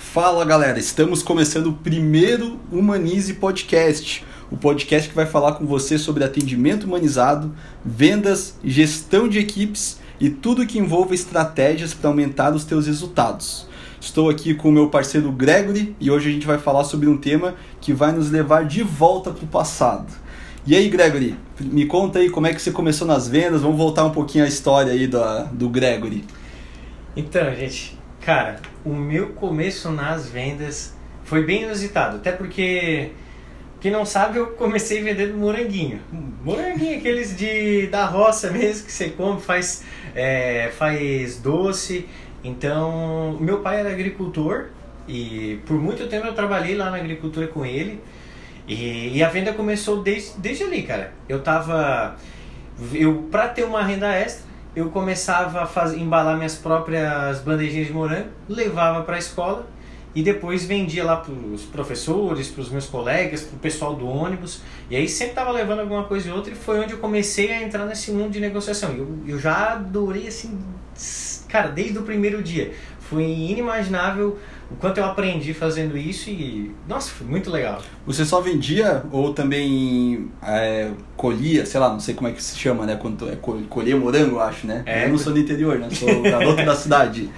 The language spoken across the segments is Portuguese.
Fala galera, estamos começando o primeiro Humanize Podcast, o podcast que vai falar com você sobre atendimento humanizado, vendas, gestão de equipes e tudo que envolva estratégias para aumentar os teus resultados. Estou aqui com o meu parceiro Gregory e hoje a gente vai falar sobre um tema que vai nos levar de volta para o passado. E aí, Gregory, me conta aí como é que você começou nas vendas, vamos voltar um pouquinho à história aí do, do Gregory. Então, gente, cara, o meu começo nas vendas foi bem inusitado, até porque quem não sabe, eu comecei vendendo moranguinho. Moranguinho, aqueles de da roça mesmo que você come, faz, é, faz doce. Então, meu pai era agricultor e por muito tempo eu trabalhei lá na agricultura com ele. E, e a venda começou desde, desde ali, cara. Eu tava. Eu, pra ter uma renda extra, eu começava a faz, embalar minhas próprias bandejinhas de morango, levava para a escola e depois vendia lá para os professores, para os meus colegas, para o pessoal do ônibus. E aí sempre estava levando alguma coisa e outra e foi onde eu comecei a entrar nesse mundo de negociação. Eu, eu já adorei assim, cara, desde o primeiro dia. Foi inimaginável o quanto eu aprendi fazendo isso e, nossa, foi muito legal. Você só vendia ou também é, colhia, sei lá, não sei como é que se chama, né? Quando é colher morango, eu acho, né? É, eu não sou do interior, né? Sou garoto da cidade.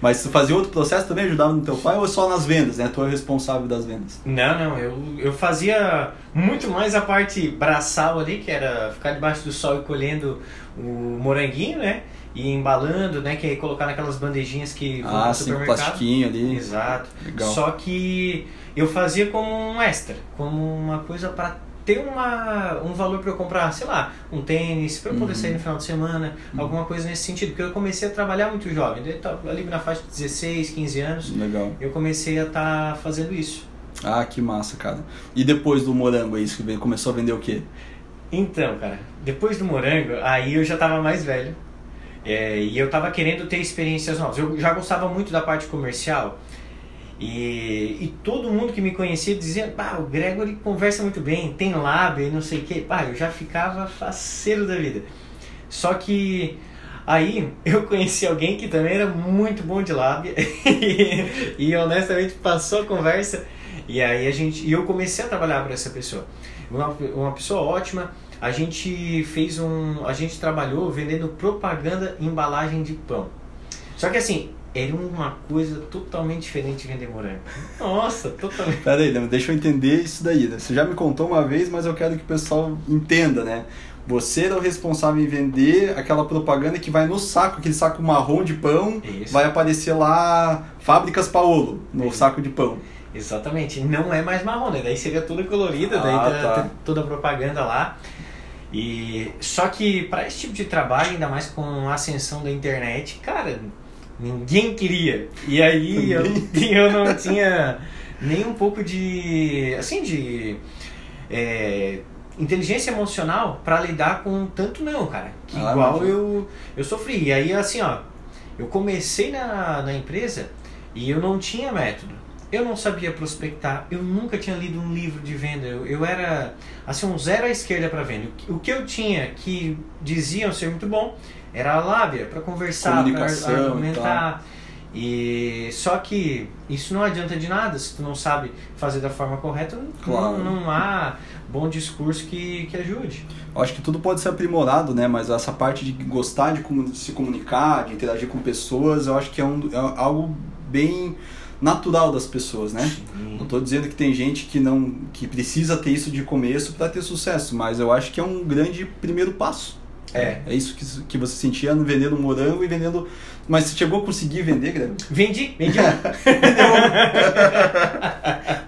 Mas tu fazia outro processo também, ajudava no teu pai ou só nas vendas, né? Tu é responsável das vendas? Não, não, eu, eu fazia muito mais a parte braçal ali, que era ficar debaixo do sol e colhendo o moranguinho, né? E embalando, né? Que é colocar naquelas bandejinhas que vão ah, no supermercado. plastiquinho ali. Exato. Legal. Só que eu fazia como um extra, como uma coisa para ter uma, um valor para eu comprar, sei lá, um tênis, para eu poder uhum. sair no final de semana, uhum. alguma coisa nesse sentido. Porque eu comecei a trabalhar muito jovem, ali na faixa de 16, 15 anos. Legal. Eu comecei a estar tá fazendo isso. Ah, que massa, cara. E depois do morango aí, você começou a vender o quê? Então, cara, depois do morango, aí eu já tava mais velho. É, e eu estava querendo ter experiências novas. Eu já gostava muito da parte comercial. E, e todo mundo que me conhecia dizia: Pá, o Gregory conversa muito bem, tem lábio e não sei o que. Pá, eu já ficava faceiro da vida. Só que aí eu conheci alguém que também era muito bom de lábia e, e honestamente passou a conversa. E aí a gente, e eu comecei a trabalhar para essa pessoa. Uma, uma pessoa ótima a gente fez um. A gente trabalhou vendendo propaganda em embalagem de pão. Só que assim, era uma coisa totalmente diferente de vender morango. Nossa, totalmente. Pera aí, deixa eu entender isso daí. Né? Você já me contou uma vez, mas eu quero que o pessoal entenda, né? Você era o responsável em vender aquela propaganda que vai no saco, aquele saco marrom de pão, isso. vai aparecer lá Fábricas Paolo no isso. saco de pão. Exatamente, não é mais marrom, né? Daí seria toda colorida, ah, daí tá, tá. toda a propaganda lá. E só que para esse tipo de trabalho, ainda mais com a ascensão da internet, cara, ninguém queria. E aí eu, eu não tinha nem um pouco de assim de é, inteligência emocional para lidar com tanto não, cara. Que ah, igual eu eu sofri. E aí assim, ó, eu comecei na, na empresa e eu não tinha método. Eu não sabia prospectar, eu nunca tinha lido um livro de venda, eu, eu era assim um zero à esquerda para venda. O que eu tinha que diziam ser muito bom era a lábia para conversar, para argumentar. E só que isso não adianta de nada se tu não sabe fazer da forma correta, claro. não, não há bom discurso que, que ajude. Eu acho que tudo pode ser aprimorado, né? Mas essa parte de gostar de se comunicar, de interagir com pessoas, eu acho que é, um, é algo bem natural das pessoas, né? Sim. Não estou dizendo que tem gente que não que precisa ter isso de começo para ter sucesso, mas eu acho que é um grande primeiro passo. É. É isso que, que você sentia vendendo morango e vendendo. Mas você chegou a conseguir vender, Greg? Vendi, vendi.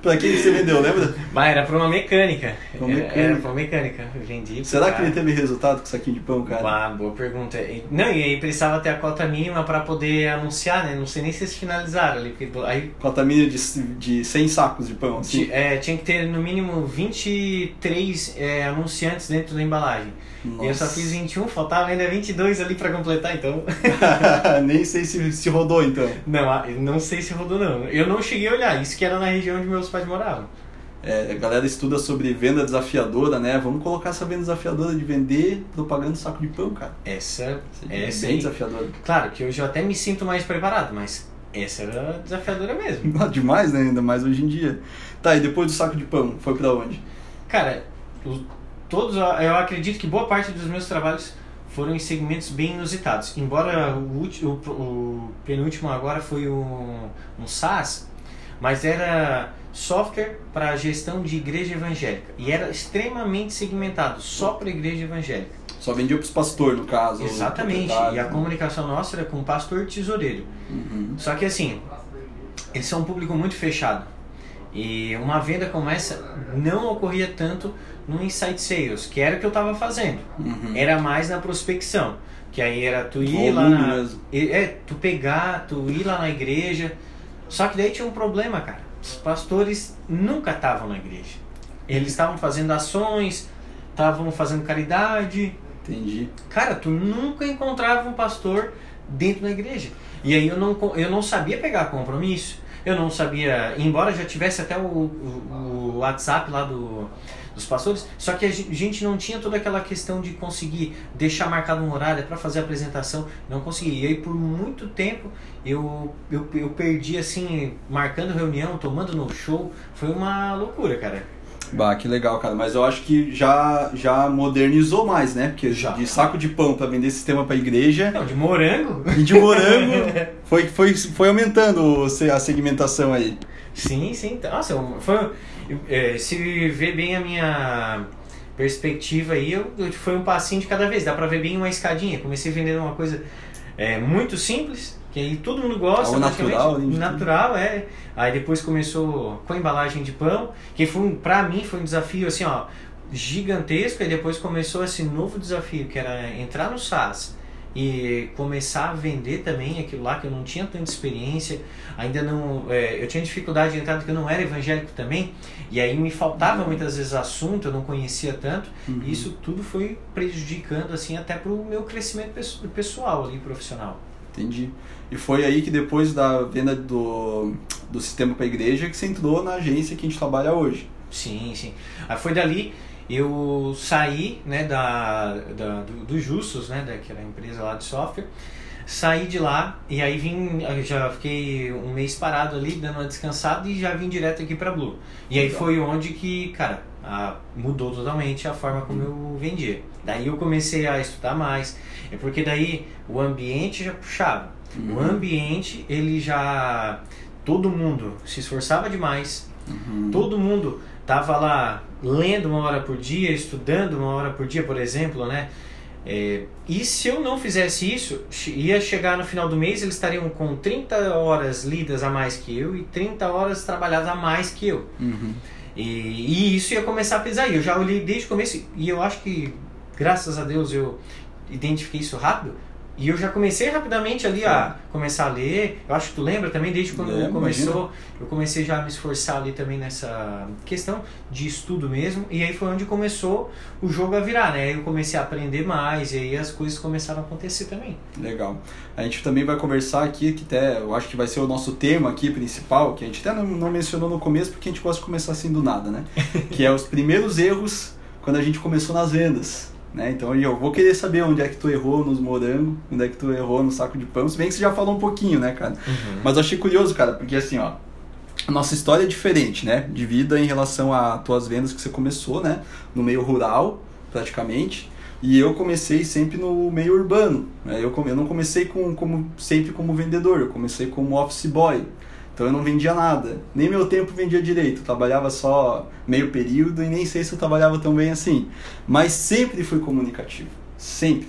pra quem você vendeu, lembra? Mas era pra uma mecânica. Pra uma mecânica. Era, pra uma mecânica. Vendi. Será que ele teve resultado com o saquinho de pão, cara? Ah, boa pergunta. Não, e aí precisava ter a cota mínima pra poder anunciar, né? Não sei nem se eles finalizaram ali. Porque aí... Cota mínima de, de 100 sacos de pão, assim? É, tinha que ter no mínimo 23 é, anunciantes dentro da embalagem. Nossa. E eu só fiz 21, faltava ainda 22 ali pra completar, então. Nem sei se, se rodou, então. Não, não sei se rodou, não. Eu não cheguei a olhar, isso que era na região onde meus pais moravam. É, a galera estuda sobre venda desafiadora, né? Vamos colocar essa venda desafiadora de vender propaganda saco de pão, cara. Essa, é essa bem desafiadora. Claro que hoje eu até me sinto mais preparado, mas essa era desafiadora mesmo. Ah, Demais, né? Ainda mais hoje em dia. Tá, e depois do saco de pão, foi pra onde? Cara, todos, eu acredito que boa parte dos meus trabalhos foram em segmentos bem inusitados. Embora o, ulti- o, o penúltimo agora foi um, um SaaS, mas era software para gestão de igreja evangélica. E era extremamente segmentado, só para igreja evangélica. Só vendia pros pastor, no caso. Exatamente. proprietário, E a né? comunicação nossa era com o pastor tesoureiro. Uhum. Só que assim, eles são um público muito fechado. E uma venda como essa não ocorria tanto no Insight Sales, que era o que eu estava fazendo. Uhum. Era mais na prospecção. Que aí era tu ir Volume lá na. mesmo. É, tu pegar, tu ir lá na igreja. Só que daí tinha um problema, cara. Os pastores nunca estavam na igreja. Eles estavam fazendo ações, estavam fazendo caridade, Entendi. Cara, tu nunca encontrava um pastor dentro da igreja. E aí eu não, eu não sabia pegar compromisso. Eu não sabia, embora já tivesse até o, o, o WhatsApp lá do, dos pastores, só que a gen- gente não tinha toda aquela questão de conseguir deixar marcado um horário para fazer a apresentação, não conseguia. E aí por muito tempo eu, eu, eu perdi assim, marcando reunião, tomando no show, foi uma loucura, cara. Bah, que legal, cara. Mas eu acho que já, já modernizou mais, né? Porque Já. de saco de pão pra vender sistema pra igreja Não, de morango? e de morango foi, foi, foi aumentando a segmentação aí. Sim, sim. Nossa, foi, é, se ver bem a minha perspectiva aí, eu, eu- foi um passinho de cada vez. Dá pra ver bem uma escadinha. Comecei vendendo uma coisa é, muito simples, que aí todo mundo gosta. Algo praticamente. natural, de Natural, é. Aí depois começou com a embalagem de pão, que foi, um- pra mim foi um desafio assim, ó, gigantesco. E depois começou esse novo desafio, que era entrar no SaaS e começar a vender também aquilo lá que eu não tinha tanta experiência ainda não é, eu tinha dificuldade de entrar porque eu não era evangélico também e aí me faltava muitas vezes assunto eu não conhecia tanto Uhum. e isso tudo foi prejudicando assim até pro meu crescimento pesso- pessoal ali profissional Entendi. E foi aí que depois da venda do, do sistema pra igreja que você entrou na agência que a gente trabalha hoje. sim sim aí foi dali eu saí né da, da do, do Justus né da, que era a empresa lá de software saí de lá e aí vim já fiquei um mês parado ali dando uma descansada e já vim direto aqui para Blue e aí foi onde que cara a- mudou totalmente a forma como eu vendia daí eu comecei a estudar mais é porque daí o ambiente já puxava o Uhum. ambiente ele já todo mundo se esforçava demais Uhum. todo mundo tava lá lendo uma hora por dia, estudando uma hora por dia, por exemplo, né? É, e se eu não fizesse isso, ia chegar no final do mês, eles estariam com 30 horas lidas a mais que eu e 30 horas trabalhadas a mais que eu. Uhum. E, e isso ia começar a pesar. E eu já olhei desde o começo e eu acho que, graças a Deus, eu identifiquei isso rápido. E eu já comecei rapidamente ali a começar a ler. Eu acho que tu lembra também, desde quando Lembro, começou, eu comecei já a me esforçar ali também nessa questão de estudo mesmo. E aí foi onde começou o jogo a virar, né? Aí eu comecei a aprender mais e aí as coisas começaram a acontecer também. Legal. A gente também vai conversar aqui, que até eu acho que vai ser o nosso tema aqui principal, que a gente até não, não mencionou no começo, porque a gente gosta de começar assim do nada, né? que é os primeiros erros quando a gente começou nas vendas. Né? Então eu vou querer saber onde é que tu errou nos morangos, onde é que tu errou no saco de pão, se bem que você já falou um pouquinho, né, cara? Mas eu achei curioso, cara, porque assim, ó, a nossa história é diferente, né? De vida em relação a tuas vendas que você começou, né? No meio rural, praticamente. E eu comecei sempre no meio urbano. Né? Eu, eu não comecei com, como, sempre como vendedor, eu comecei como office boy. Então eu não vendia nada. Nem meu tempo vendia direito. Eu trabalhava só meio período e nem sei se eu trabalhava tão bem assim. Mas sempre fui comunicativo. Sempre.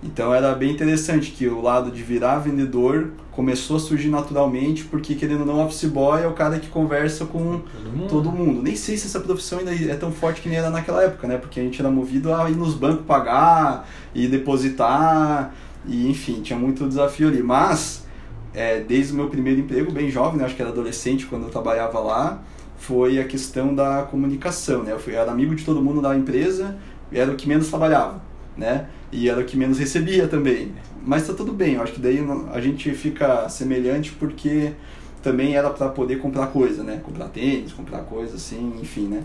Então era bem interessante que o lado de virar vendedor começou a surgir naturalmente, porque querendo ou não, office boy é o cara que conversa com Todo mundo. todo mundo. Nem sei se essa profissão ainda é tão forte que nem era naquela época, né? Porque a gente era movido a ir nos bancos pagar e depositar, e enfim, tinha muito desafio ali. Mas, é, desde o meu primeiro emprego, bem jovem, né? acho que era adolescente quando eu trabalhava lá, foi a questão da comunicação, né? Eu fui, era amigo de todo mundo da empresa, era o que menos trabalhava, né? E era o que menos recebia também. Mas tá tudo bem, eu acho que daí a gente fica semelhante porque também era para poder comprar coisa, né? Comprar tênis, comprar coisa assim, enfim, né?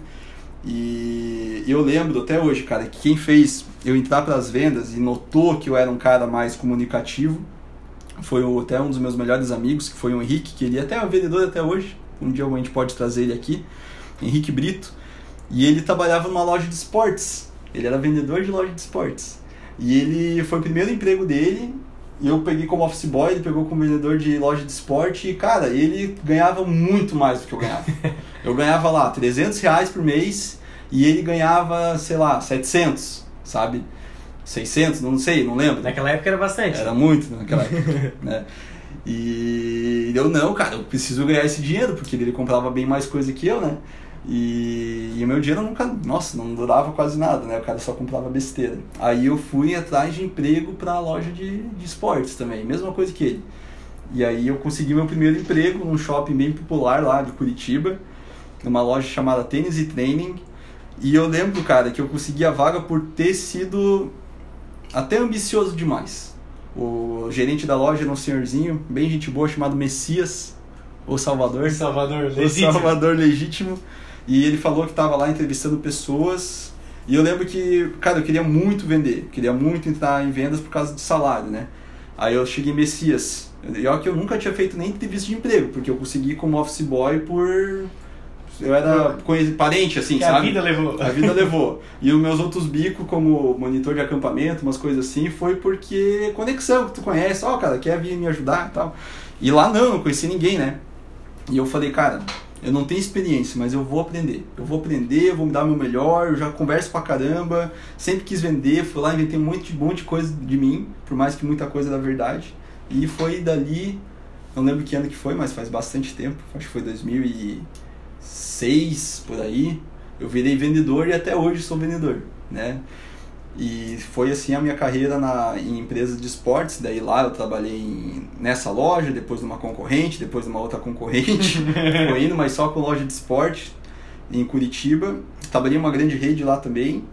E eu lembro até hoje, cara, que quem fez eu entrar para as vendas e notou que eu era um cara mais comunicativo foi até um dos meus melhores amigos, que foi o Henrique, que ele é até um vendedor até hoje. Um dia a gente pode trazer ele aqui. Henrique Brito. E ele trabalhava numa loja de esportes. Ele era vendedor de loja de esportes. E ele foi o primeiro emprego dele. E eu peguei como office boy, ele pegou como vendedor de loja de esporte. E, cara, ele ganhava muito mais do que eu ganhava. eu ganhava lá 300 reais por mês. E ele ganhava, sei lá, 700, sabe? 600, não sei, não lembro. Naquela época era bastante. Era muito naquela época, né? E eu, não, cara, eu preciso ganhar esse dinheiro, porque ele comprava bem mais coisa que eu, né? E, e o meu dinheiro nunca, nossa, não durava quase nada, né? O cara só comprava besteira. Aí eu fui atrás de emprego para a loja de, de esportes também, mesma coisa que ele. E aí eu consegui meu primeiro emprego num shopping bem popular lá de Curitiba, numa loja chamada Tênis e Training. E eu lembro, cara, que eu consegui a vaga por ter sido até ambicioso demais. O gerente da loja era um senhorzinho, bem gente boa, chamado Messias, o Salvador. Salvador legítimo. O Salvador legítimo. E ele falou que estava lá entrevistando pessoas. E eu lembro que, cara, eu queria muito vender, queria muito entrar em vendas por causa do salário, né? Aí eu cheguei em Messias. E olha que eu nunca tinha feito nem entrevista de emprego, porque eu consegui como office boy por eu era parente, assim, que sabe? A vida levou. A vida levou. E os meus outros bicos, como monitor de acampamento, umas coisas assim, foi porque conexão que tu conhece, ó, oh, cara, quer vir me ajudar e tal. E lá não, não conheci ninguém, né? E eu falei, cara, eu não tenho experiência, mas eu vou aprender. Eu vou aprender, eu vou me dar o meu melhor, eu já converso pra caramba, sempre quis vender, fui lá, inventei um monte, um monte de coisa de mim, por mais que muita coisa era verdade. E foi dali, não lembro que ano que foi, mas faz bastante tempo, acho que foi 2000 e 2006, por aí, eu virei vendedor e até hoje sou vendedor, né? E foi assim a minha carreira na, em empresas de esportes. Daí lá eu trabalhei em, nessa loja, depois numa concorrente, depois numa outra concorrente. foi indo, mas só com loja de esporte em Curitiba. Trabalhei em uma grande rede lá também.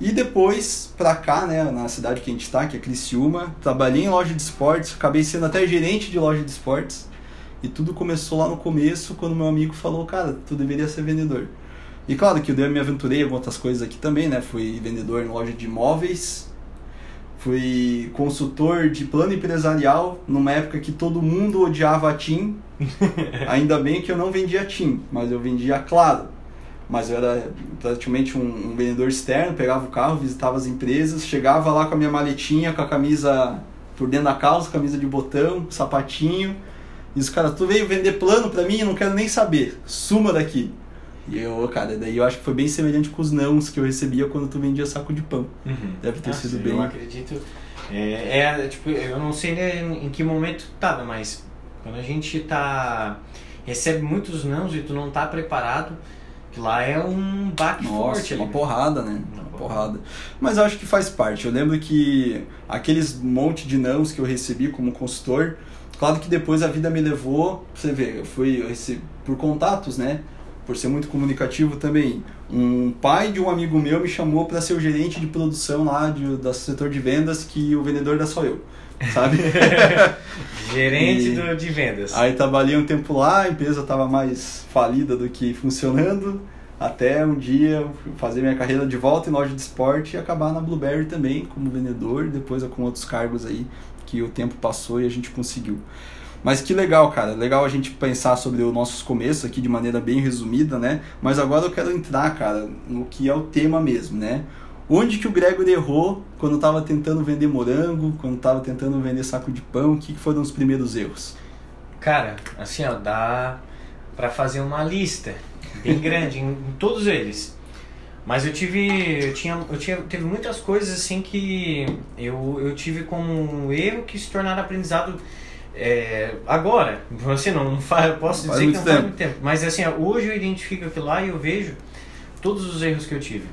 E depois pra cá, né, na cidade que a gente está, que é Criciúma, trabalhei em loja de esportes, acabei sendo até gerente de loja de esportes. E tudo começou lá no começo, quando meu amigo falou, cara, tu deveria ser vendedor. E claro que eu me aventurei em outras coisas aqui também, né? Fui vendedor em loja de imóveis, fui consultor de plano empresarial numa época que todo mundo odiava a TIM. Ainda bem que eu não vendia TIM, mas eu vendia Claro. Mas eu era praticamente um, um vendedor externo, pegava o carro, visitava as empresas, chegava lá com a minha maletinha, com a camisa por dentro da calça, camisa de botão, sapatinho, e os caras, tu veio vender plano pra mim, não quero nem saber. Suma daqui. E eu, cara, daí eu acho que foi bem semelhante com os nãos que eu recebia quando tu vendia saco de pão. Uhum. Deve ter ah, sido sim, bem. Eu acredito. É, é, tipo, eu não sei né, em que momento tava, mas quando a gente tá. recebe muitos nãos e tu não tá preparado, que lá é um baque Nossa, forte. Uma ali, porrada, né? Uma, uma porrada. Mas eu acho que faz parte. Eu lembro que aqueles monte de nãos que eu recebi como consultor Claro que depois a vida me levou, você vê, eu fui eu recebi, por contatos, né? Por ser muito comunicativo também. Um pai de um amigo meu me chamou para ser o gerente de produção lá de, do setor de vendas, que o vendedor era só eu, sabe? gerente e, do, de vendas. Aí trabalhei um tempo lá, a empresa estava mais falida do que funcionando até um dia fazer minha carreira de volta em loja de esporte e acabar na Blueberry também como vendedor, depois com outros cargos aí que o tempo passou e a gente conseguiu. Mas que legal, cara. Legal a gente pensar sobre os nossos começos aqui de maneira bem resumida, né? Mas agora eu quero entrar, cara, no que é o tema mesmo, né? Onde que o Gregor errou quando estava tentando vender morango, quando estava tentando vender saco de pão? O que foram os primeiros erros? Cara, assim, ó, dá para fazer uma lista bem grande em todos eles. Mas eu tive, eu tinha, eu tinha, teve muitas coisas assim que eu, eu tive como um erro que se tornaram aprendizado é, agora. Você não, não faz, posso dizer que não faz muito tempo. Mas assim, hoje eu identifico aquilo lá e eu vejo todos os erros que eu tive.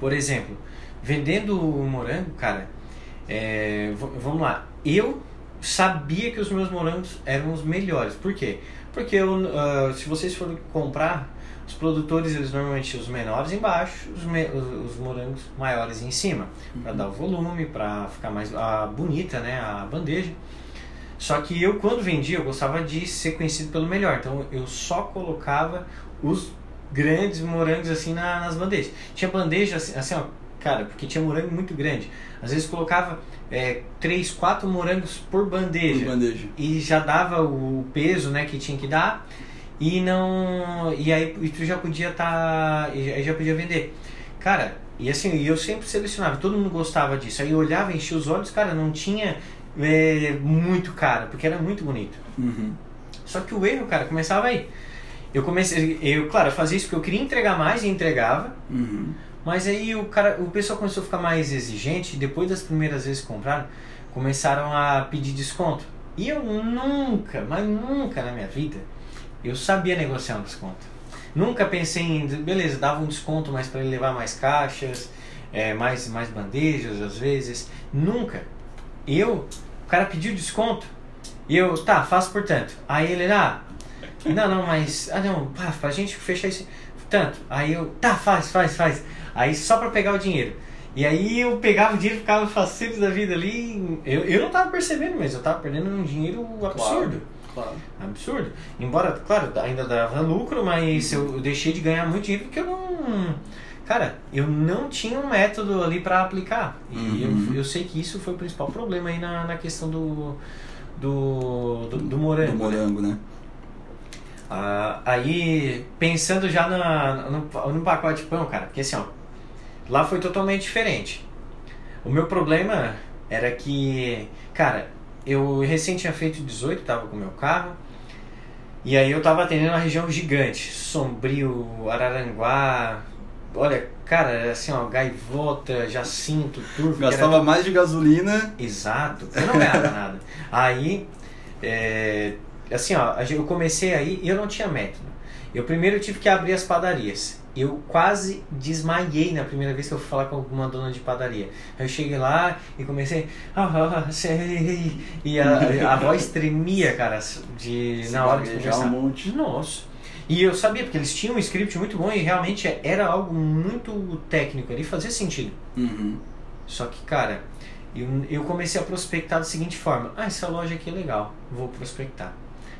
Por exemplo, vendendo morango, cara, é, vamos lá, eu sabia que os meus morangos eram os melhores. Por quê? Porque eu, uh, se vocês forem comprar os produtores, eles normalmente os menores embaixo, os, me, os, os morangos maiores em cima, uhum. para dar o volume, para ficar mais a, bonita, né, a bandeja. Só que eu, quando vendia, eu gostava de ser conhecido pelo melhor. Então eu só colocava os grandes morangos assim na, nas bandejas. Tinha bandeja assim, assim ó, cara, porque tinha morango muito grande. Às vezes colocava é, três, quatro morangos por bandeja. Por bandeja. E já dava o peso, né, que tinha que dar. E não. E aí e tu já podia tá. E já podia vender. Cara, e assim, eu sempre selecionava, todo mundo gostava disso. Aí eu olhava, enchia os olhos, cara, não tinha é, muito caro, porque era muito bonito. Uhum. Só que o erro, cara, começava aí. Eu comecei, eu, claro, eu fazia isso porque eu queria entregar mais e entregava. Uhum. Mas aí o cara, o pessoal começou a ficar mais exigente, depois das primeiras vezes que compraram, começaram a pedir desconto. E eu nunca, mas nunca na minha vida, eu sabia negociar um desconto. Nunca pensei em, beleza, dava um desconto, mas para ele levar mais caixas, é, mais, mais bandejas às vezes. Nunca. Eu, o cara pediu desconto, e eu, tá, faço portanto. Aí ele, ah, não, não, mas, ah não, pá, pra gente fechar isso, tanto. Aí eu, tá, faz, faz, faz. Aí só para pegar o dinheiro. E aí eu pegava o dinheiro, ficava faceiro da vida ali. Eu, eu não tava percebendo, mas eu tava perdendo um dinheiro absurdo. Claro. Absurdo. Embora, claro, ainda dava lucro, mas eu deixei de ganhar muito dinheiro porque eu não. Cara, eu não tinha um método ali para aplicar. E Uhum. eu, eu sei que isso foi o principal problema aí na, na questão do. do. do, do morango. Do né? morango, né? Ah, aí, pensando já na, no, no pacote de pão, cara, porque assim, ó, lá foi totalmente diferente. O meu problema era que, cara, eu recém tinha feito 18, tava com o meu carro, e aí eu tava atendendo uma região gigante, Sombrio, Araranguá, olha, cara, assim, ó, Gaivota, Jacinto, Turvo, que era Gastava mais de gasolina. Exato, eu não ganhava nada. Aí, é, assim, ó, eu comecei aí e eu não tinha método. Eu primeiro tive que abrir as padarias. Eu quase desmaiei na primeira vez que eu fui falar com alguma dona de padaria. Aí eu cheguei lá e comecei. "Ah, ah, sei", e a, a voz tremia, cara, de, na hora de gaguejar conversar. um monte. Nossa. E eu sabia, porque eles tinham um script muito bom e realmente era algo muito técnico ali, fazia sentido. Uhum. Só que, cara, eu, eu comecei a prospectar da seguinte forma: ah, essa loja aqui é legal, vou prospectar.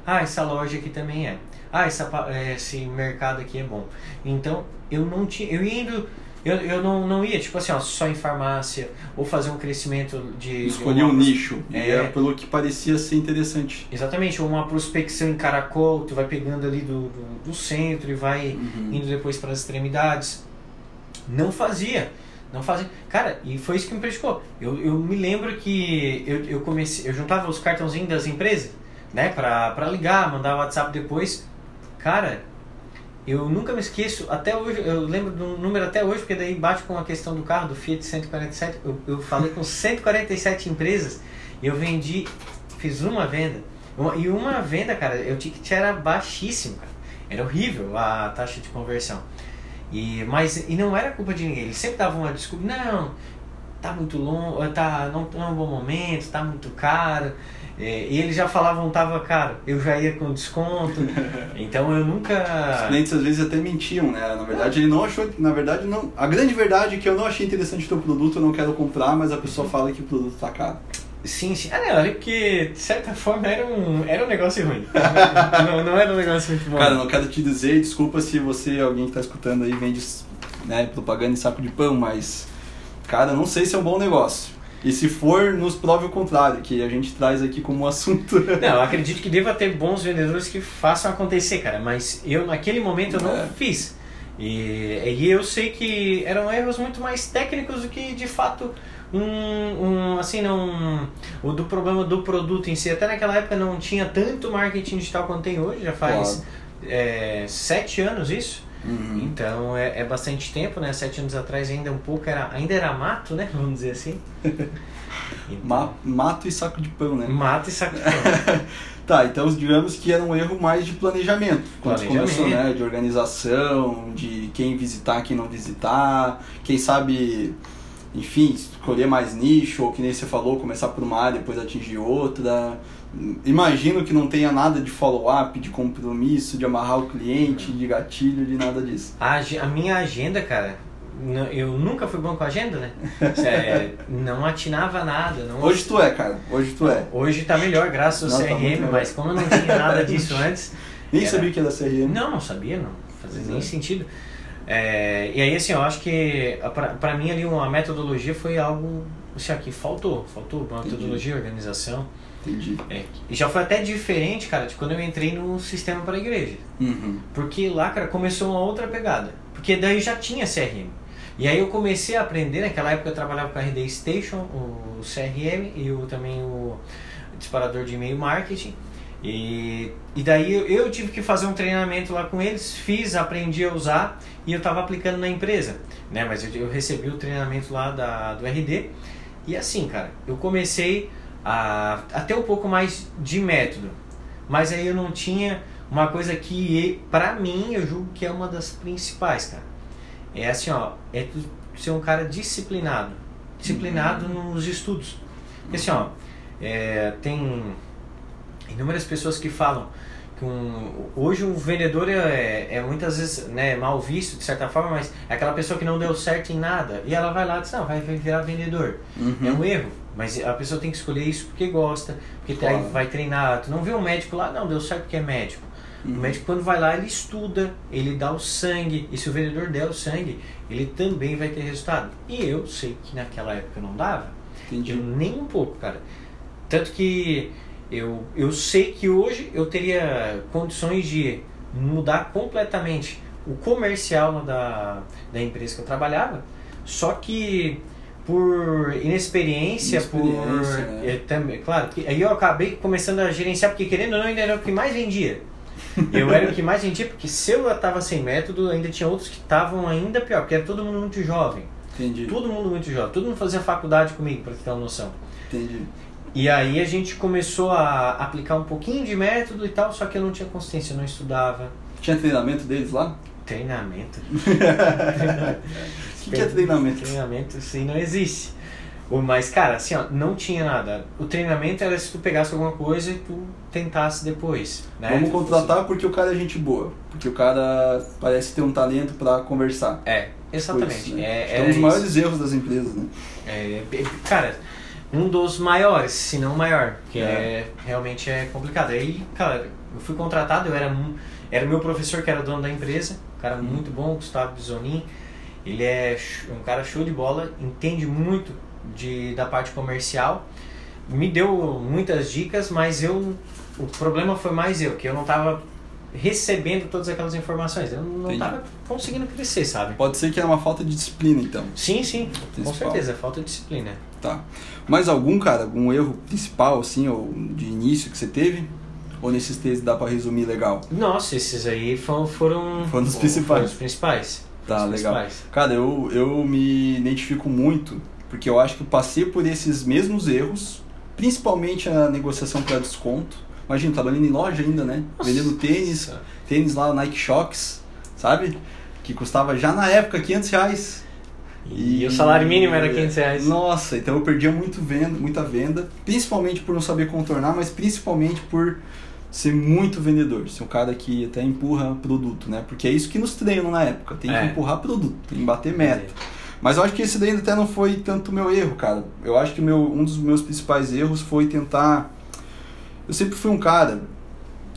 Ah, essa loja aqui também é. Ah, essa, eh, esse mercado aqui é bom. Então, eu não tinha. Eu indo. Eu, eu não, não ia, tipo assim, ó, só em farmácia ou fazer um crescimento de. Escolhi um nicho. É. era pelo que parecia ser interessante. Exatamente, ou uma prospecção em caracol, tu vai pegando ali do, do, do centro e vai Uhum. indo depois para as extremidades. Não fazia. Não fazia. Cara, e foi isso que me prejudicou. Eu, eu me lembro que eu, eu comecei, eu juntava os cartãozinhos das empresas, né, pra, pra ligar, mandar WhatsApp depois. Cara, eu nunca me esqueço, até hoje, eu lembro do número até hoje, porque daí bate com a questão do carro, do Fiat 147. Eu, eu falei com 147 empresas e eu vendi, fiz uma venda. Uma- e uma venda, cara, o ticket era baixíssimo, cara. Era horrível a taxa de conversão. E, mas e não era culpa de ninguém. Eles sempre davam uma desculpa. Não, tá muito longe, tá, não, não é um bom momento, tá muito caro. É, e eles já falavam tava caro. Eu já ia com desconto. Então eu Os nunca. clientes às vezes até mentiam, né? Na verdade, ele não achou. Na verdade, não. A grande verdade é que eu não achei interessante o teu produto, eu não quero comprar, mas a pessoa fala que o produto tá caro. Sim, sim. Ah, não, ali porque de certa forma era um, era um negócio ruim. não, não era um negócio muito bom. Cara, não quero te dizer, desculpa se você, alguém que tá escutando aí, vende né, propaganda em saco de pão, mas. Cara, não sei se é um bom negócio. E se for, nos prove o contrário, que a gente traz aqui como assunto. Não, eu acredito que deva ter bons vendedores que façam acontecer, cara. Mas eu, naquele momento, eu não É. fiz. E, e eu sei que eram erros muito mais técnicos do que, de fato, um, um assim, não... O do problema do produto em si. Até naquela época não tinha tanto marketing digital quanto tem hoje. Já faz é, sete anos isso. Uhum. Então é, é bastante tempo, né? Sete anos atrás ainda um pouco era... Ainda era mato, né? Vamos dizer assim. Então, Ma- mato e saco de pão, né? Mato e saco de pão. Tá, então digamos que era um erro mais de planejamento. Quando Planejamento. começou, né? De organização, de quem visitar, quem não visitar, quem sabe, enfim, escolher mais nicho, ou que nem você falou, começar por uma área, depois atingir outra. Imagino que não tenha nada de follow-up, de compromisso, de amarrar o cliente, de gatilho, de nada disso. A, a minha agenda, cara, eu nunca fui bom com agenda, né? É, não atinava nada. Não... Hoje tu é, cara. Hoje tu é. Hoje tá melhor, graças ao Não, tá CRM, melhor. mas como eu não tinha nada disso antes. Nem Era- sabia que era CRM. Não, não sabia, não. Fazia nem é. sentido. É, e aí, assim, eu acho que pra, pra mim ali uma metodologia foi algo assim, que faltou. Faltou uma metodologia, organização. Entendi. É, e já foi até diferente, cara, de quando eu entrei no sistema para a igreja. Uhum. Porque lá, cara, começou uma outra pegada. Porque daí já tinha CRM. E aí eu comecei a aprender, naquela época eu trabalhava com a RD Station, o CRM e o, também o disparador de e-mail marketing. E, e daí eu, eu tive que fazer um treinamento lá com eles, fiz, aprendi a usar e eu estava aplicando na empresa. Né? Mas eu, eu recebi o treinamento lá da, do RD. E assim, cara, eu comecei a, a ter um pouco mais de método. Mas aí eu não tinha uma coisa que, pra mim, eu julgo que é uma das principais, cara. É assim, ó, é tu ser um cara disciplinado. Disciplinado nos estudos. Porque assim, ó, é, tem inúmeras pessoas que falam que um, hoje um vendedor é, é muitas vezes né, mal visto de certa forma, mas é aquela pessoa que não deu certo em nada e ela vai lá e diz, não, vai virar vendedor. Uhum. É um erro, mas a pessoa tem que escolher isso porque gosta, porque Claro. vai treinar. Tu não vê um médico lá, não, deu certo porque é médico. Uhum. O médico quando vai lá, ele estuda, ele dá o sangue, e se o vendedor der o sangue, ele também vai ter resultado. E eu sei que naquela época não dava, Entendi. eu nem um pouco, cara. Tanto que eu, eu sei que hoje eu teria condições de mudar completamente o comercial da, da empresa que eu trabalhava, só que por inexperiência, Inexperiência, por. né? é, também, claro, aí eu acabei começando a gerenciar, porque querendo ou não, ainda era o que mais vendia. Eu era o que mais vendia, porque se eu estava sem método, ainda tinha outros que estavam ainda pior, porque era todo mundo muito jovem. Entendi. Todo mundo muito jovem. Todo mundo fazia faculdade comigo, pra ter uma noção. Entendi. E aí a gente começou a aplicar um pouquinho de método e tal, só que eu não tinha consistência, eu não estudava. Tinha treinamento deles lá? Treinamento. O que, que é treinamento? Treinamento, aí não existe. Mas, cara, assim, ó, não tinha nada. O treinamento era se tu pegasse alguma coisa e tu tentasse depois. Né? Vamos Tu contratar porque o cara é gente boa. Porque o cara parece ter um talento pra conversar. É, exatamente. Isso, né? é, é um dos isso. maiores erros das empresas, né? É, é, cara, um dos maiores, se não maior, que É. é. realmente é complicado. Aí, cara, eu fui contratado, eu era era meu professor que era dono da empresa, um cara muito bom, Gustavo Bisonin. Ele é um cara show de bola, entende muito de da parte comercial. Me deu muitas dicas, mas eu o problema foi mais eu, que eu não estava recebendo todas aquelas informações. Eu não estava conseguindo crescer, sabe? Pode ser que era uma falta de disciplina, então. Sim, sim, com Principal. certeza, falta de disciplina. Tá. Mais algum, cara? Algum erro principal, assim, ou de início que você teve? Ou nesses três dá pra resumir legal? Nossa, esses aí foram. Foram, Foram os foram principais. os principais. Tá, Foram os legal. principais. Cara, eu, eu me identifico muito, porque eu acho que eu passei por esses mesmos erros, principalmente a negociação para desconto. Imagina, trabalhando em loja ainda, né? Nossa. Vendendo tênis, tênis lá, Nike Shox, sabe? Que custava já na época 500 reais. E, o salário mínimo era 500 reais. Nossa, então eu perdia muito venda, muita venda, principalmente por não saber contornar, mas principalmente por ser muito vendedor, ser um cara que até empurra produto, né? Porque é isso que nos treinam na época, tem É. que empurrar produto, tem que bater meta. Mas eu acho que esse daí até não foi tanto meu erro, cara. Eu acho que meu, um dos meus principais erros foi tentar. Eu sempre fui um cara,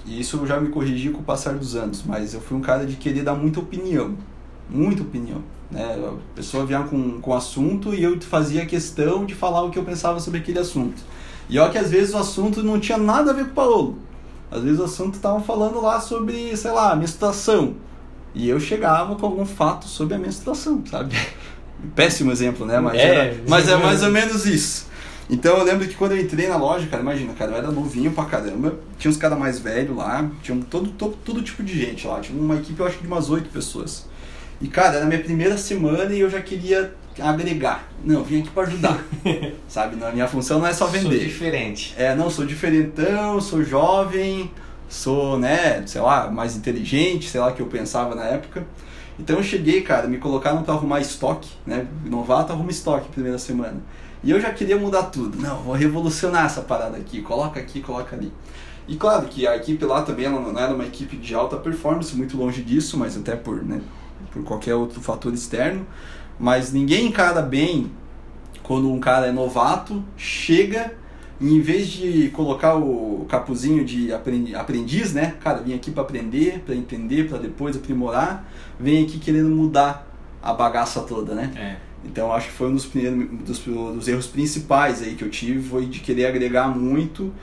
e isso eu já me corrigi com o passar dos anos, mas eu fui um cara de querer dar muita opinião. Muita opinião. Né? A pessoa vinha com, com assunto e eu fazia questão de falar o que eu pensava sobre aquele assunto. E olha que às vezes o assunto não tinha nada a ver com o Paulo. Às vezes o assunto estava falando lá sobre, sei lá, menstruação. E eu chegava com algum fato sobre a menstruação, sabe? Péssimo exemplo, né? Mas, É, era- mas é mais ou menos isso. Então eu lembro que quando eu entrei na loja, cara, imagina, cara, eu era novinho pra caramba. Tinha uns caras mais velhos lá, tinha todo, todo, todo tipo de gente lá. Tinha uma equipe, eu acho de umas oito pessoas. E, cara, era minha primeira semana e eu já queria agregar. Não, eu vim aqui pra ajudar. sabe? A minha função não é só Sou vender. diferente. É, não, sou diferentão, sou jovem, sou, né, sei lá, mais inteligente, sei lá, que eu pensava na época. Então eu cheguei, cara, me colocaram pra arrumar estoque, né? Novato arruma estoque primeira semana. E eu já queria mudar tudo. Não, vou revolucionar essa parada aqui, coloca aqui, coloca ali. E claro que a equipe lá também ela não era uma equipe de alta performance, muito longe disso, mas até por, né, por qualquer outro fator externo. Mas ninguém encara bem quando um cara é novato, chega, E em vez de colocar o capuzinho de aprendiz, né? Cara, vim aqui para aprender, para entender, para depois aprimorar, vem aqui querendo mudar a bagaça toda, né? É. Então acho que foi um dos primeiros dos, dos erros principais aí que eu tive foi de querer agregar muito,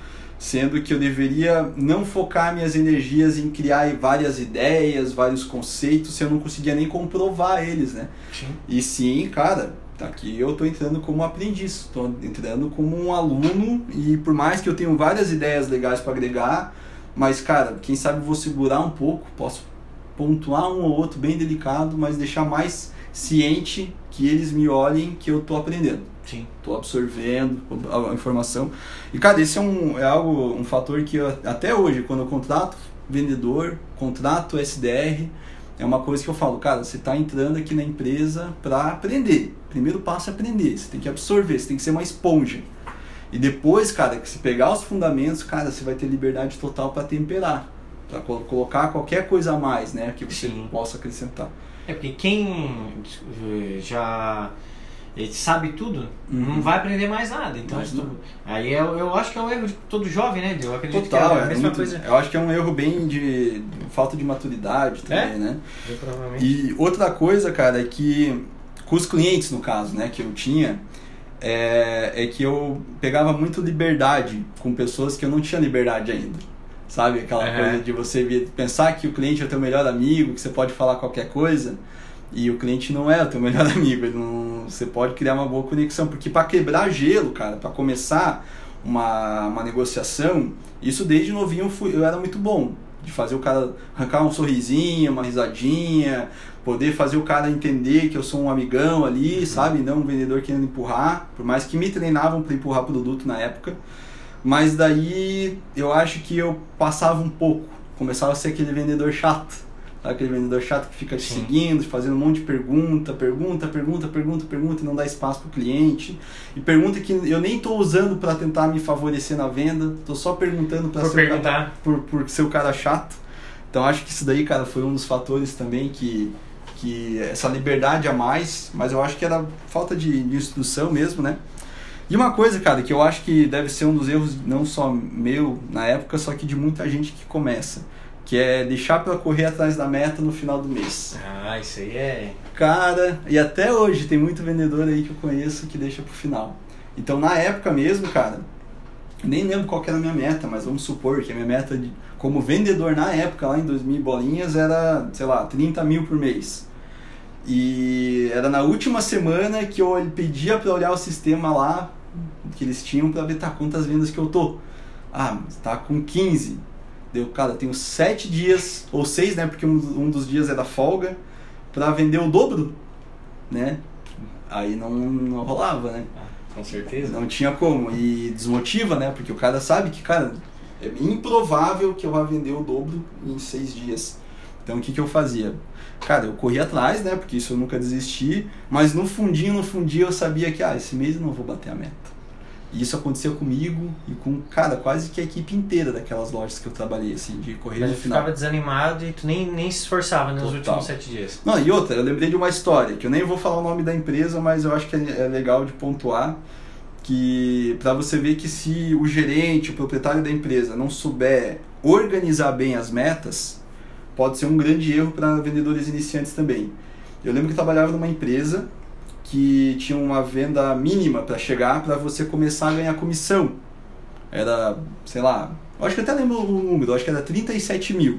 sendo que eu deveria não focar minhas energias em criar várias ideias, vários conceitos, se eu não conseguia nem comprovar eles, né? Sim. E sim, cara, aqui eu estou entrando como aprendiz, estou entrando como um aluno e por mais que eu tenha várias ideias legais para agregar, mas cara, quem sabe vou segurar um pouco, posso pontuar um ou outro bem delicado, mas deixar mais ciente que eles me olhem que eu estou aprendendo. Sim. Estou absorvendo a informação. E cara, esse é um é algo um fator que eu, até hoje quando eu contrato vendedor, contrato SDR, é uma coisa que eu falo, cara, você está entrando aqui na empresa para aprender. Primeiro passo é aprender, você tem que absorver, você tem que ser uma esponja. E depois, cara, que se pegar os fundamentos, cara, você vai ter liberdade total para temperar, para colocar qualquer coisa a mais, né, que você Sim. possa acrescentar. É porque quem já ele sabe tudo, uhum. não vai aprender mais nada. Então, Mas, tu, aí eu, eu acho que é um erro de todo jovem, né? Eu acredito Total, que é a mesma muito, coisa. Eu acho que é um erro bem de, falta de maturidade também, é? né? Eu, provavelmente. E outra coisa, cara, é que com os clientes, no caso, né, que eu tinha, é, é que eu pegava muito liberdade com pessoas que eu não tinha liberdade ainda. Sabe? Aquela uhum. coisa de você pensar que o cliente é o teu melhor amigo, que você pode falar qualquer coisa e o cliente não é o teu melhor amigo. Ele não, você pode criar uma boa conexão, porque para quebrar gelo, cara, para começar uma, uma negociação, isso desde novinho eu, fui, eu era muito bom. De fazer o cara arrancar um sorrisinho, uma risadinha, poder fazer o cara entender que eu sou um amigão ali, uhum. sabe? Não um vendedor querendo empurrar, por mais que me treinavam para empurrar produto na época. Mas daí eu acho que eu passava um pouco, começava a ser aquele vendedor chato aquele vendedor chato que fica te Sim. seguindo, fazendo um monte de pergunta, pergunta, pergunta, pergunta, pergunta e não dá espaço para o cliente. E pergunta que eu nem estou usando para tentar me favorecer na venda, estou só perguntando para ser, cara, por, por ser o cara chato. Então acho que isso daí, cara, foi um dos fatores também que, que essa liberdade a mais, mas eu acho que era falta de, de instrução mesmo, né? E uma coisa, cara, que eu acho que deve ser um dos erros não só meu na época, só que de muita gente que começa que é deixar para correr atrás da meta no final do mês. Ah, isso aí é. Cara, e até hoje tem muito vendedor aí que eu conheço que deixa pro final. Então, na época mesmo, cara, nem lembro qual era a minha meta, mas vamos supor que a minha meta de, como vendedor na época, lá em 2000 bolinhas, era, sei lá, 30 mil por mês. E era na última semana que eu pedia para olhar o sistema lá que eles tinham para ver tá, quantas vendas que eu tô. Ah, tá com 15. Deu, cara, tenho sete dias, ou seis, né? Porque um, um dos dias é da folga, para vender o dobro, né? Aí não, não rolava, né? Ah, com certeza. Não tinha como. E desmotiva, né? Porque o cara sabe que, cara, é improvável que eu vá vender o dobro em seis dias. Então o que, que eu fazia? Cara, eu corria atrás, né? Porque isso eu nunca desisti. Mas no fundinho, no fundinho, eu sabia que, ah, esse mês eu não vou bater a meta. E isso aconteceu comigo e com, cara, quase que a equipe inteira daquelas lojas que eu trabalhei, assim, de correr Mas no final. ficava desanimado e tu nem, nem se esforçava nos Total. últimos sete dias. Não, e outra, eu lembrei de uma história, que eu nem vou falar o nome da empresa, mas eu acho que é, é legal de pontuar, que para você ver que se o gerente, o proprietário da empresa não souber organizar bem as metas, pode ser um grande erro para vendedores iniciantes também. Eu lembro que eu trabalhava numa empresa que tinha uma venda mínima para chegar para você começar a ganhar comissão. Era, sei lá, acho que até lembro o número, acho que era 37 mil.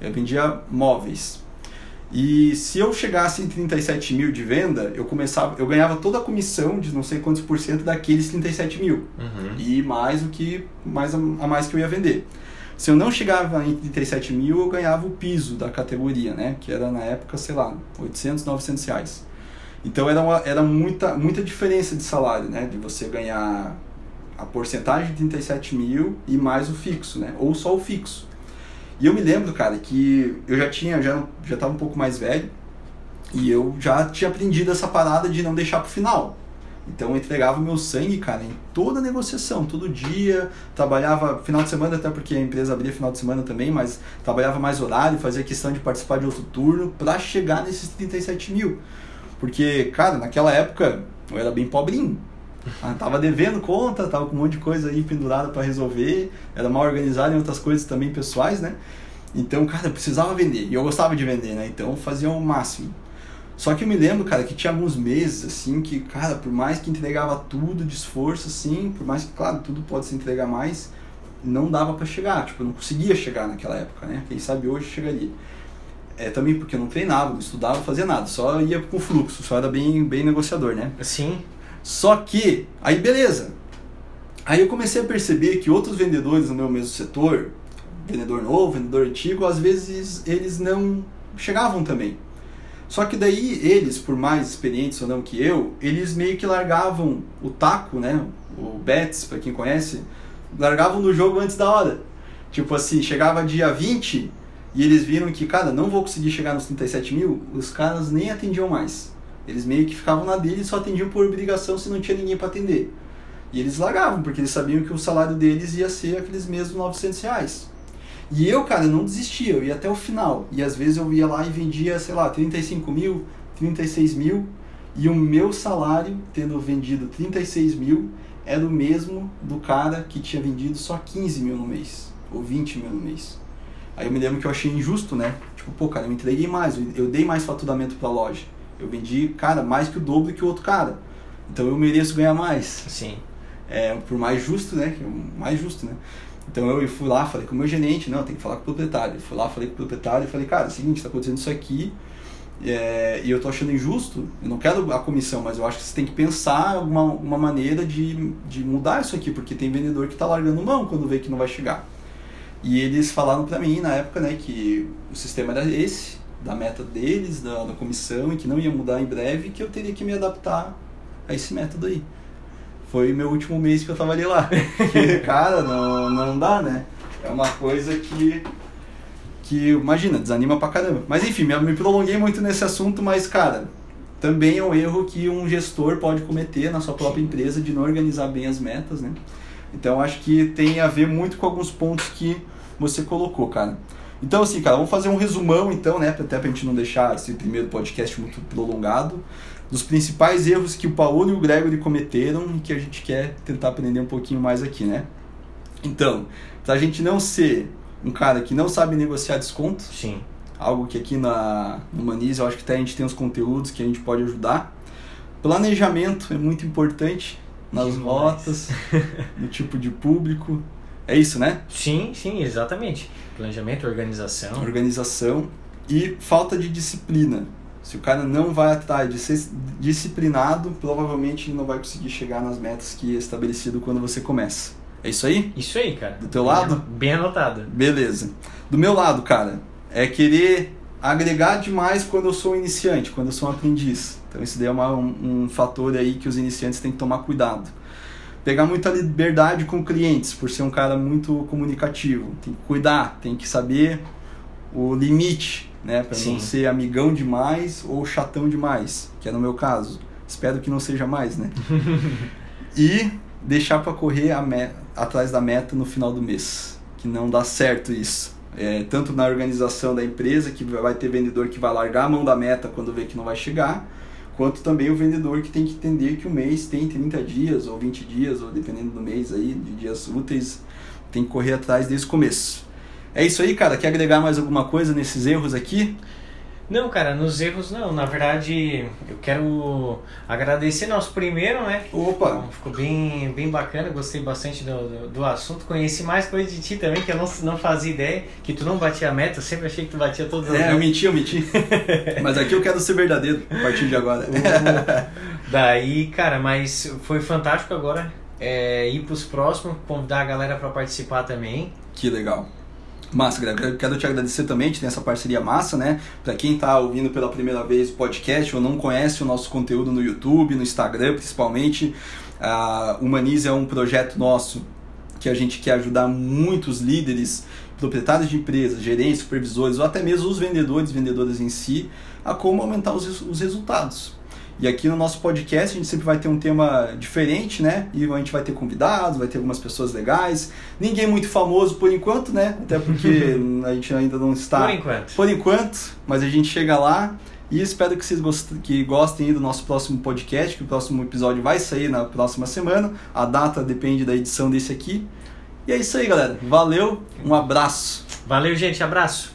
Eu vendia móveis. E se eu chegasse em 37 mil de venda, eu começava, eu ganhava toda a comissão de não sei quantos por cento daqueles 37 mil. Uhum. E mais o que mais a, a mais que eu ia vender. Se eu não chegava em 37 mil, eu ganhava o piso da categoria, né? Que era na época, sei lá, 800, 900 reais. Então era, uma, era muita, muita diferença de salário, né? De você ganhar a porcentagem de 37 mil e mais o fixo, né? Ou só o fixo. E eu me lembro, cara, que eu já tinha, já já estava um pouco mais velho e eu já tinha aprendido essa parada de não deixar pro final. Então eu entregava meu sangue, cara, em toda a negociação, todo dia, trabalhava final de semana, até porque a empresa abria final de semana também, mas trabalhava mais horário, fazia questão de participar de outro turno para chegar nesses 37 mil. Porque, cara, naquela época eu era bem pobrinho. Ah, tava devendo conta, tava com um monte de coisa aí pendurada para resolver, era mal organizado em outras coisas também pessoais, né? Então, cara, eu precisava vender. E eu gostava de vender, né? Então, eu fazia o máximo. Só que eu me lembro, cara, que tinha alguns meses, assim, que, cara, por mais que entregava tudo de esforço, assim, por mais que, claro, tudo pode se entregar mais, não dava para chegar. Tipo, eu não conseguia chegar naquela época, né? Quem sabe hoje chegaria. É, também porque eu não treinava, não estudava, não fazia nada, só ia com fluxo, só era bem, bem negociador, né? Sim. Só que, aí beleza. Aí eu comecei a perceber que outros vendedores no meu mesmo setor, vendedor novo, vendedor antigo, às vezes eles não chegavam também. Só que daí eles, por mais experientes ou não que eu, eles meio que largavam o taco, né? O bets, para quem conhece, largavam no jogo antes da hora. Tipo assim, chegava dia 20 e eles viram que, cara, não vou conseguir chegar nos 37 mil, os caras nem atendiam mais. Eles meio que ficavam na dele e só atendiam por obrigação se não tinha ninguém para atender. E eles largavam, porque eles sabiam que o salário deles ia ser aqueles mesmos 900 reais. E eu, cara, não desistia, eu ia até o final. E às vezes eu ia lá e vendia, sei lá, 35 mil, 36 mil. E o meu salário, tendo vendido 36 mil, era o mesmo do cara que tinha vendido só 15 mil no mês, ou 20 mil no mês. Aí eu me lembro que eu achei injusto, né? Tipo, pô, cara, eu entreguei mais, eu dei mais faturamento pra loja. Eu vendi, cara, mais que o dobro que o outro cara. Então eu mereço ganhar mais. Sim. É, por mais justo, né? Mais justo, né? Então eu fui lá, falei com o meu gerente, não, tem que falar com o proprietário. Eu fui lá, falei com o proprietário e falei, cara, é o seguinte, está acontecendo isso aqui é, e eu tô achando injusto, eu não quero a comissão, mas eu acho que você tem que pensar uma, uma maneira de, de mudar isso aqui, porque tem vendedor que está largando mão quando vê que não vai chegar. E eles falaram para mim na época né, que o sistema era esse, da meta deles, da, da comissão, e que não ia mudar em breve, que eu teria que me adaptar a esse método aí. Foi meu último mês que eu trabalhei lá. Porque, cara, não, não dá, né? É uma coisa que que, imagina, desanima pra caramba. Mas enfim, me prolonguei muito nesse assunto, mas, cara, também é um erro que um gestor pode cometer na sua própria empresa de não organizar bem as metas, né? Então acho que tem a ver muito com alguns pontos que você colocou, cara. Então assim, cara, vamos fazer um resumão então, né, até pra gente não deixar esse primeiro podcast muito prolongado, dos principais erros que o Paulo e o Gregory cometeram e que a gente quer tentar aprender um pouquinho mais aqui, né? Então, pra gente não ser um cara que não sabe negociar desconto. Sim. Algo que aqui na, no Maniz eu acho que até a gente tem os conteúdos que a gente pode ajudar. Planejamento é muito importante nas Demais. rotas, no tipo de público. É isso, né? Sim, sim, exatamente. Planejamento, organização. Organização e falta de disciplina. Se o cara não vai atrás de ser disciplinado, provavelmente ele não vai conseguir chegar nas metas que é estabelecido quando você começa. É isso aí? Isso aí, cara. Do teu lado? Bem anotado. Beleza. Do meu lado, cara, é querer agregar demais quando eu sou um iniciante, quando eu sou um aprendiz. Então isso daí é uma, um, um fator aí que os iniciantes têm que tomar cuidado. Pegar muita liberdade com clientes, por ser um cara muito comunicativo. Tem que cuidar, tem que saber o limite, né? Para não ser amigão demais ou chatão demais, que é no meu caso. Espero que não seja mais, né? e deixar para correr meta atrás da meta no final do mês, que não dá certo isso. É, tanto na organização da empresa, que vai ter vendedor que vai largar a mão da meta quando vê que não vai chegar, quanto também o vendedor que tem que entender que o mês tem 30 dias ou 20 dias, ou dependendo do mês aí, de dias úteis, tem que correr atrás desde o começo. É isso aí, cara. Quer agregar mais alguma coisa nesses erros aqui? Não, cara, nos erros não. Na verdade, eu quero agradecer nosso primeiro, né? Opa! Então, ficou bem, bem bacana, gostei bastante do, do, do, assunto. Conheci mais coisa de ti também, que eu não, não fazia ideia, que tu não batia a meta, eu sempre achei que tu batia todas as É, eu menti, eu menti. mas aqui eu quero ser verdadeiro a partir de agora. daí, cara, mas foi fantástico agora é, ir pros próximos, convidar a galera para participar também. Que legal. Massa, Greg. Quero te agradecer também, a gente tem essa parceria massa, né? Para quem está ouvindo pela primeira vez o podcast ou não conhece o nosso conteúdo no YouTube, no Instagram principalmente, a Humanize é um projeto nosso que a gente quer ajudar muitos líderes, proprietários de empresas, gerentes, supervisores ou até mesmo os vendedores, vendedoras em si, a como aumentar os, os resultados. E aqui no nosso podcast a gente sempre vai ter um tema diferente, né? E a gente vai ter convidados, vai ter algumas pessoas legais. Ninguém muito famoso por enquanto, né? Até porque a gente ainda não está. Por enquanto. Por enquanto, mas a gente chega lá E espero que vocês gostem, que gostem do nosso próximo podcast, que o próximo episódio vai sair na próxima semana. A data depende da edição desse aqui. E é isso aí, galera. Valeu, um abraço. Valeu, gente. Abraço.